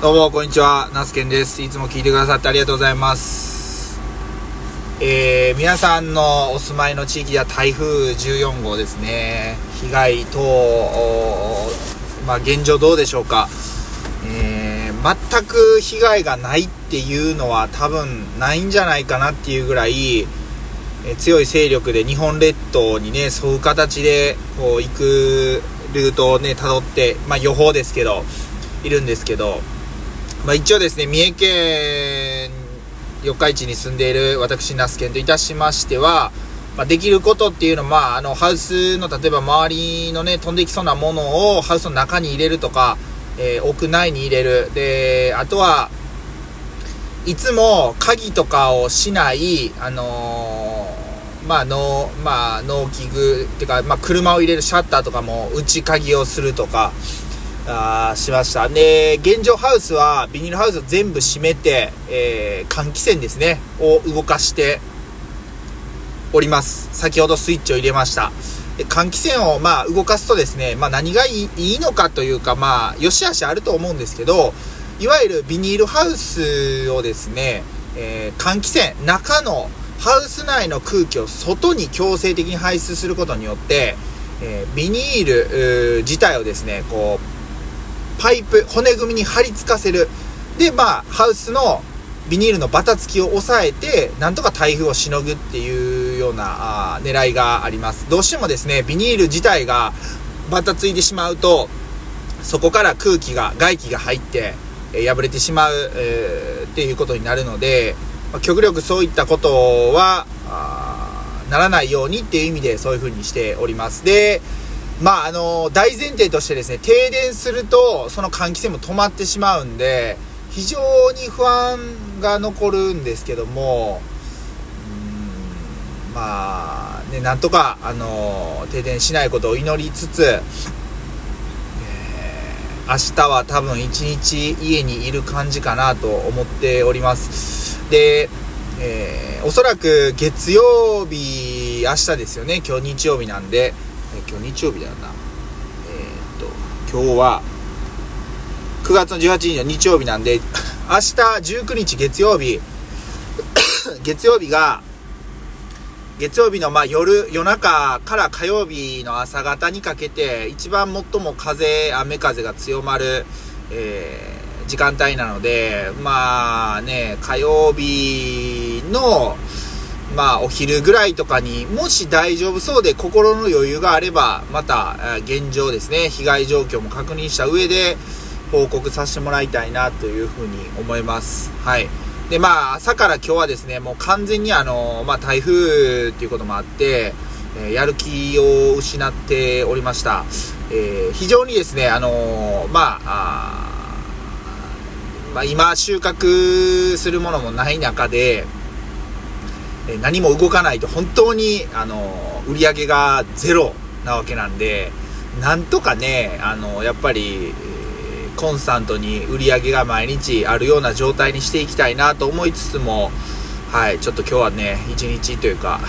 どうも、こんにちは。ナスケンです。いつも聞いてくださってありがとうございます。えー、皆さんのお住まいの地域では台風14号ですね。被害等、まあ、現状どうでしょうか。えー、全く被害がないっていうのは多分ないんじゃないかなっていうぐらい、え、強い勢力で日本列島にね、沿う形で、こう、行くルートをね、辿って、まあ、予報ですけど、いるんですけど、まあ、一応ですね、三重県四日市に住んでいる私、那須県といたしましては、まあ、できることっていうのは、まあ、あの、ハウスの、例えば周りのね、飛んできそうなものをハウスの中に入れるとか、えー、屋内に入れる。で、あとは、いつも鍵とかをしない、あのー、まあ、の、まあ、農機具っていうか、まあ、車を入れるシャッターとかも内鍵をするとか、あしました。で、現状ハウスは、ビニールハウスを全部閉めて、えー、換気扇ですね、を動かしております。先ほどスイッチを入れました。で換気扇を、まあ、動かすとですね、まあ、何がいいのかというか、まあ、良し悪しあると思うんですけど、いわゆるビニールハウスをですね、えー、換気扇、中のハウス内の空気を外に強制的に排出することによって、えー、ビニール自体をですね、こう、パイプ、骨組みに貼り付かせる。で、まあ、ハウスのビニールのバタつきを抑えて、なんとか台風をしのぐっていうようなあ狙いがあります。どうしてもですね、ビニール自体がバタついてしまうと、そこから空気が、外気が入って、えー、破れてしまう、えー、っていうことになるので、まあ、極力そういったことは、ならないようにっていう意味でそういう風にしております。で、まあ、あの、大前提としてですね、停電すると、その換気扇も止まってしまうんで、非常に不安が残るんですけども、うん、まあ、ね、なんとか、あの、停電しないことを祈りつつ、えー、明日は多分一日家にいる感じかなと思っております。で、えー、おそらく月曜日、明日ですよね、今日日曜日なんで、今日日曜日だよな。えー、っと、今日は、9月の18日の日曜日なんで、明日19日月曜日、月曜日が、月曜日のま夜、夜中から火曜日の朝方にかけて、一番最も風、雨風が強まる、えー、時間帯なので、まあね、火曜日の、まあ、お昼ぐらいとかにもし大丈夫そうで心の余裕があれば、また、現状ですね、被害状況も確認した上で、報告させてもらいたいなというふうに思います。はい。で、まあ、朝から今日はですね、もう完全にあの、まあ、台風っていうこともあって、え、やる気を失っておりました。えー、非常にですね、あのー、まあ、あまあ、今収穫するものもない中で、何も動かないと本当に、あの、売り上げがゼロなわけなんで、なんとかね、あの、やっぱり、コンスタントに売り上げが毎日あるような状態にしていきたいなと思いつつも、はい、ちょっと今日はね、一日というか、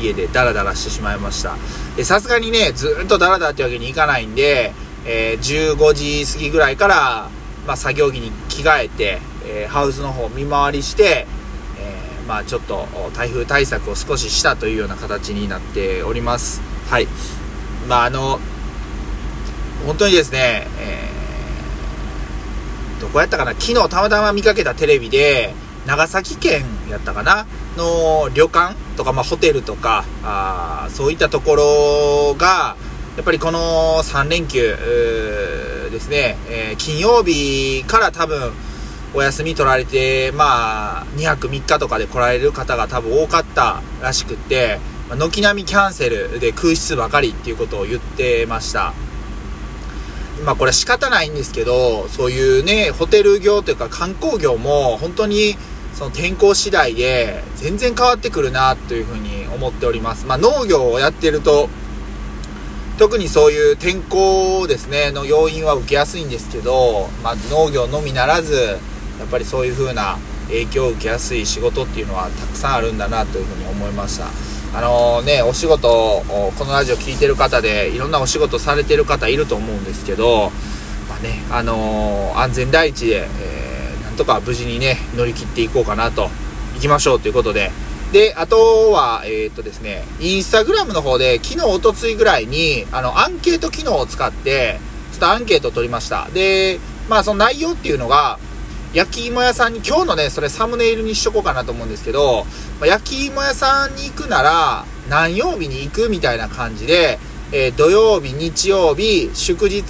家でダラダラしてしまいました。さすがにね、ずっとダラダラってわけにいかないんで、えー、15時過ぎぐらいから、まあ、作業着に着替えて、えー、ハウスの方見回りして、まあ、ちょっと台風対策を少ししたというような形になっております。はい。まあ、あの、本当にですね、えー、どこやったかな？昨日たまたま見かけたテレビで、長崎県やったかな？の旅館とか、まあ、ホテルとか、あそういったところが、やっぱりこの3連休ですね、えー、金曜日から多分、お休み取られて、まあ、2泊3日とかで来られる方が多分多かったらしくって、軒並みキャンセルで空室ばかりっていうことを言ってました。まあこれ仕方ないんですけど、そういうね、ホテル業というか観光業も本当にその天候次第で全然変わってくるなというふうに思っております。まあ農業をやってると、特にそういう天候ですね、の要因は受けやすいんですけど、まあ農業のみならず、やっぱりそういう風な影響を受けやすい仕事っていうのはたくさんあるんだなというふうに思いましたあのー、ねお仕事このラジオ聴いてる方でいろんなお仕事されてる方いると思うんですけどまあねあのー、安全第一で、えなんとか無事にね、乗り切っていこうかなと、行きましょうということで、で、あとは、えー、っとですね、インスタグラムの方で、昨日、おとついぐらいに、あの、アンケート機能を使って、ちょっとアンケートを取りました。で、まあ、その内容っていうのが、焼き芋屋さんに、今日のね、それサムネイルにしとこうかなと思うんですけど、ま、焼き芋屋さんに行くなら、何曜日に行くみたいな感じで、えー、土曜日、日曜日、祝日、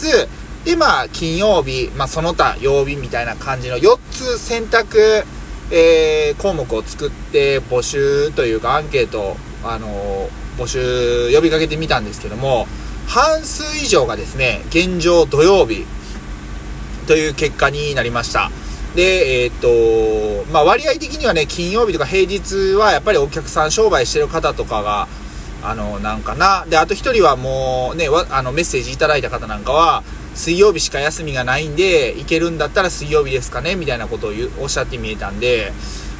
で、まあ、金曜日、まあ、その他曜日みたいな感じの4つ選択、えー、項目を作って募集というかアンケート、あのー、募集呼びかけてみたんですけども、半数以上がですね、現状土曜日という結果になりました。で、えー、っと、まあ、割合的にはね、金曜日とか平日はやっぱりお客さん商売してる方とかが、あの、なんかな。で、あと一人はもうね、あの、メッセージいただいた方なんかは、水曜日しか休みがないんで、行けるんだったら水曜日ですかねみたいなことをおっしゃってみえたんで、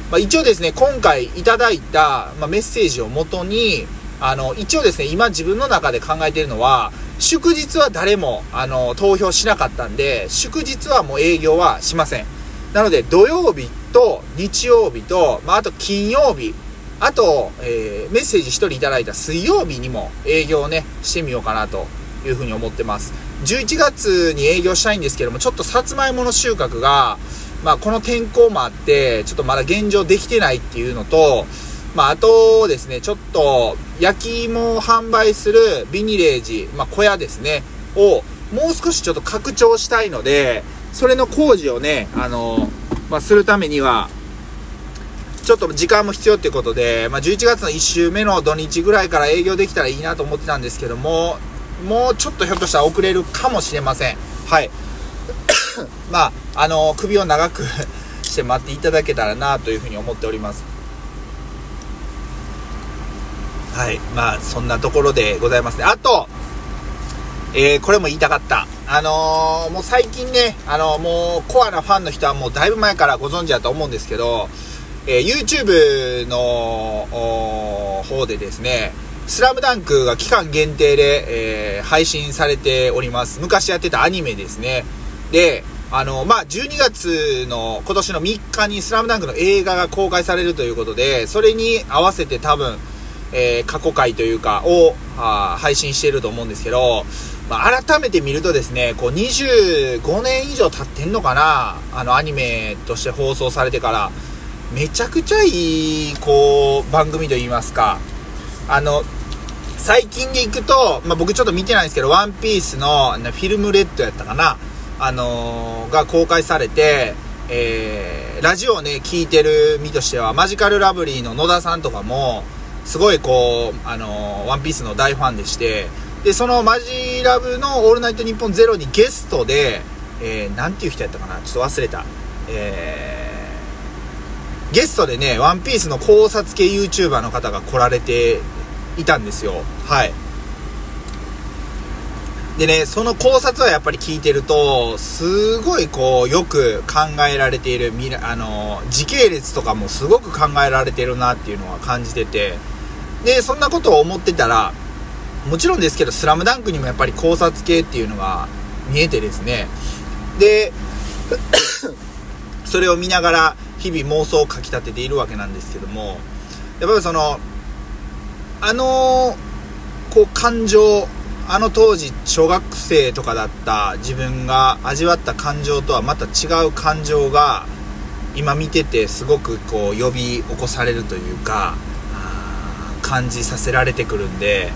まあ、一応ですね、今回いただいた、まあ、メッセージをもとに、あの、一応ですね、今自分の中で考えてるのは、祝日は誰も、あの、投票しなかったんで、祝日はもう営業はしません。なので、土曜日と日曜日と、まあ、あと金曜日、あと、えー、メッセージ1人いただいた水曜日にも営業をね、してみようかなというふうに思ってます。11月に営業したいんですけども、ちょっとさつまいもの収穫が、まあこの天候もあって、ちょっとまだ現状できてないっていうのと、まああとですね、ちょっと焼き芋を販売するビニレージ、まあ小屋ですね、をもう少しちょっと拡張したいので、それの工事をね、あの、まあするためには、ちょっと時間も必要っていうことで、まあ、11月の1週目の土日ぐらいから営業できたらいいなと思ってたんですけども、もうちょっとひょっとしたら遅れるかもしれません。はい。まあ、あの、首を長く して待っていただけたらなというふうに思っております。はい。まあ、そんなところでございますね。あと、えー、これも言いたかった。あのー、もう最近ね、あのー、もうコアなファンの人はもうだいぶ前からご存知だと思うんですけど、え YouTube の方でですね、スラムダンクが期間限定で、えー、配信されております。昔やってたアニメですね。で、あの、まあ、12月の今年の3日にスラムダンクの映画が公開されるということで、それに合わせて多分、えー、過去回というか、を、あ配信していると思うんですけど、まあ、改めて見るとですね、こう25年以上経ってんのかなあのアニメとして放送されてから、めちゃくちゃいい、こう、番組と言いますか、あの、最近で行くと、まあ、僕ちょっと見てないんですけど、ワンピースのフィルムレッドやったかなあのー、が公開されて、えー、ラジオをね、聞いてる身としては、マジカルラブリーの野田さんとかも、すごいこう、あのー、ワンピースの大ファンでして、で、そのマジラブのオールナイトニッポンゼロにゲストで、えー、なんていう人やったかな？ちょっと忘れた。えー、ゲストでね、ワンピースの考察系 YouTuber の方が来られていたんですよ。はい。でね、その考察はやっぱり聞いてると、すごいこう、よく考えられている、あの、時系列とかもすごく考えられてるなっていうのは感じてて、で、そんなことを思ってたら、もちろんですけど、スラムダンクにもやっぱり考察系っていうのが見えてですね、で、それを見ながら日々妄想をかきたてているわけなんですけども、やっぱりその、あのこう感情あの当時小学生とかだった自分が味わった感情とはまた違う感情が今見ててすごくこう呼び起こされるというか感じさせられてくるんで、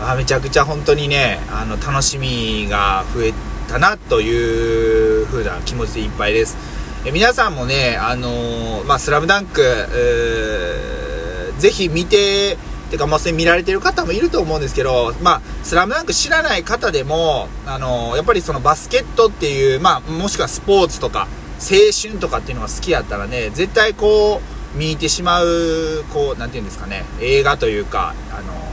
まあ、めちゃくちゃ本当にねあの楽しみが増えたなという風な気持ちでいっぱいです。え皆さんもねあのー、まあ、スラムダンクぜひ見ててか、まあ、それ見られてる方もいると思うんですけど、まあ、スラムダンク知らない方でも、あのやっぱりそのバスケットっていう、まあ、もしくはスポーツとか、青春とかっていうのが好きやったらね、絶対こう、見てしまう、こう、なんていうんですかね、映画というか、あの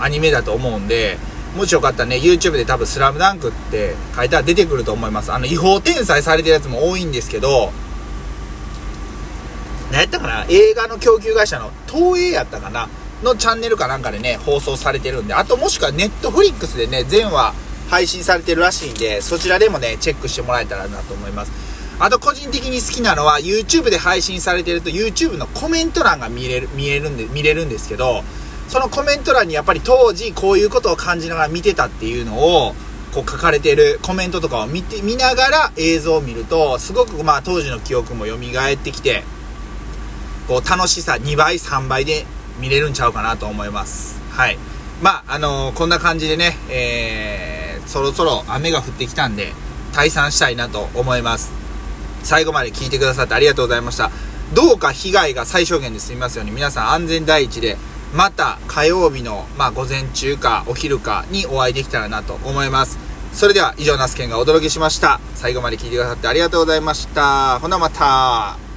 アニメだと思うんで、もしよかったらね、YouTube で多分スラムダンクって書いたら出てくると思います。あの、違法転載されてるやつも多いんですけど、何やったかな？映画の供給会社の東映やったかな？のチャンネルかなんかでね、放送されてるんで、あともしくはネットフリックスでね、全話配信されてるらしいんで、そちらでもね、チェックしてもらえたらなと思います。あと個人的に好きなのは YouTube で配信されてると YouTube のコメント欄が見れる、見えるんで、見れるんですけど、そのコメント欄にやっぱり当時こういうことを感じながら見てたっていうのを、こう書かれてるコメントとかを見て、見ながら映像を見ると、すごくまあ当時の記憶も蘇ってきて、こう楽しさ2倍、3倍で見れるんちゃうかなと思います。はい。まあ、あのー、こんな感じでね、えー、そろそろ雨が降ってきたんで、退散したいなと思います。最後まで聞いてくださってありがとうございました。どうか被害が最小限で済みますように皆さん安全第一でまた火曜日の、まあ、午前中かお昼かにお会いできたらなと思います。それでは以上、ナスケンがお届けしました。最後まで聞いてくださってありがとうございました。ほなまた。